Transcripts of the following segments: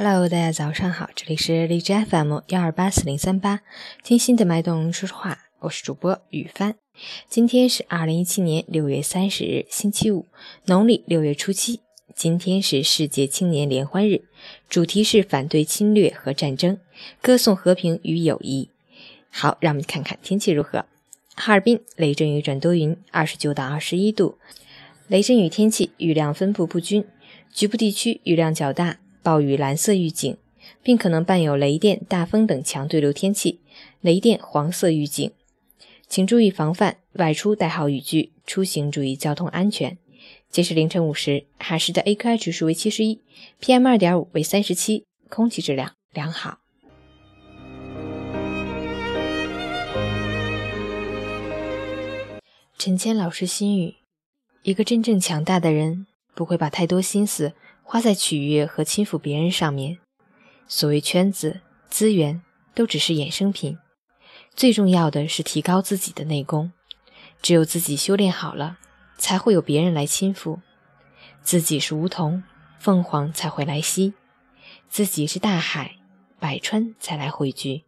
Hello，大家早上好，这里是荔枝 FM 幺二八四零三八，听心的脉动说说话，我是主播雨帆。今天是二零一七年六月三十日，星期五，农历六月初七。今天是世界青年联欢日，主题是反对侵略和战争，歌颂和平与友谊。好，让我们看看天气如何。哈尔滨雷阵雨转多云，二十九到二十一度。雷阵雨天气，雨量分布不均，局部地区雨量较大。暴雨蓝色预警，并可能伴有雷电、大风等强对流天气。雷电黄色预警，请注意防范，外出带好雨具，出行注意交通安全。截至凌晨五时，哈市的 AQI 指数为七十一，PM 二点五为三十七，空气质量良好。陈谦老师心语：一个真正强大的人，不会把太多心思。花在取悦和亲附别人上面，所谓圈子、资源都只是衍生品，最重要的是提高自己的内功。只有自己修炼好了，才会有别人来亲附。自己是梧桐，凤凰才会来栖；自己是大海，百川才来汇聚。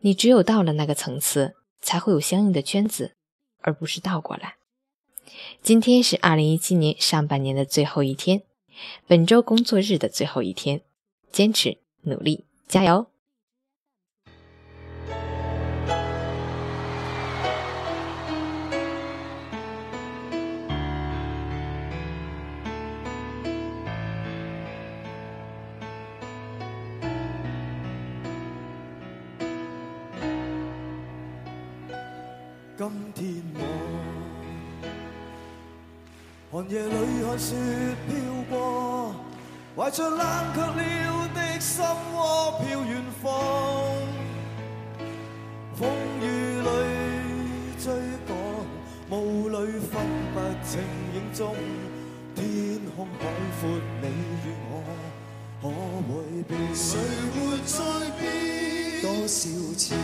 你只有到了那个层次，才会有相应的圈子，而不是倒过来。今天是二零一七年上半年的最后一天。本周工作日的最后一天，坚持努力，加油！今天我。寒夜里看雪飘过，怀着冷却了的心窝飘远方。风雨里追赶，雾里分不清影踪。天空海阔，你与我可会变？谁没在变？多少次，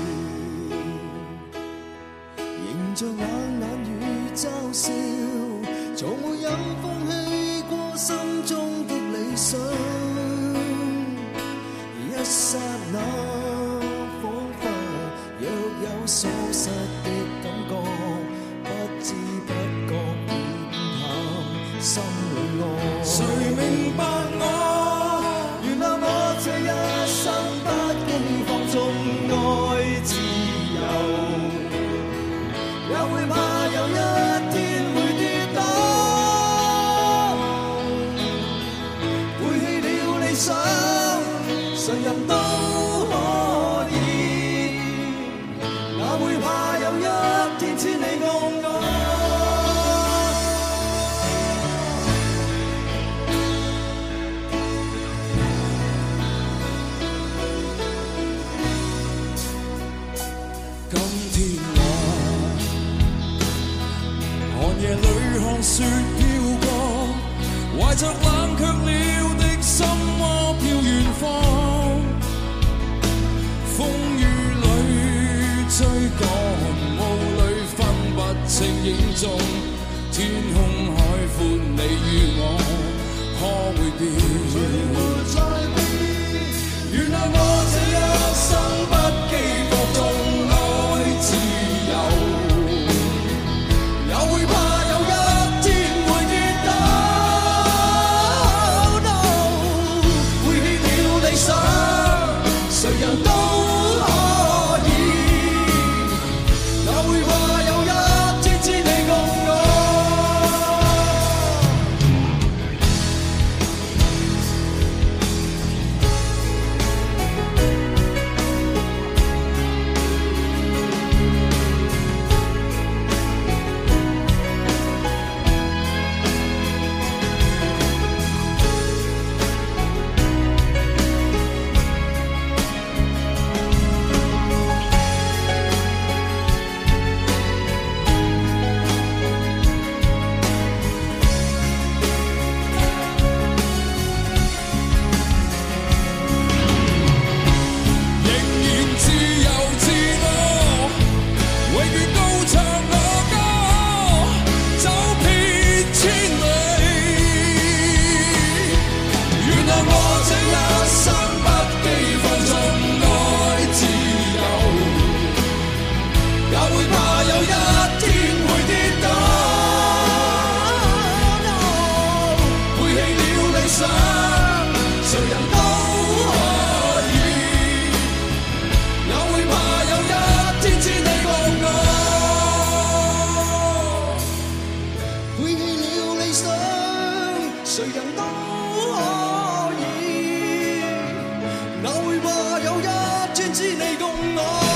迎着冷眼与嘲笑。从没有放弃过心中的理想，一刹那仿佛若有所失的感觉，不知不觉变淡，心。千里共我？今天我寒夜里看雪影有一千只你共我。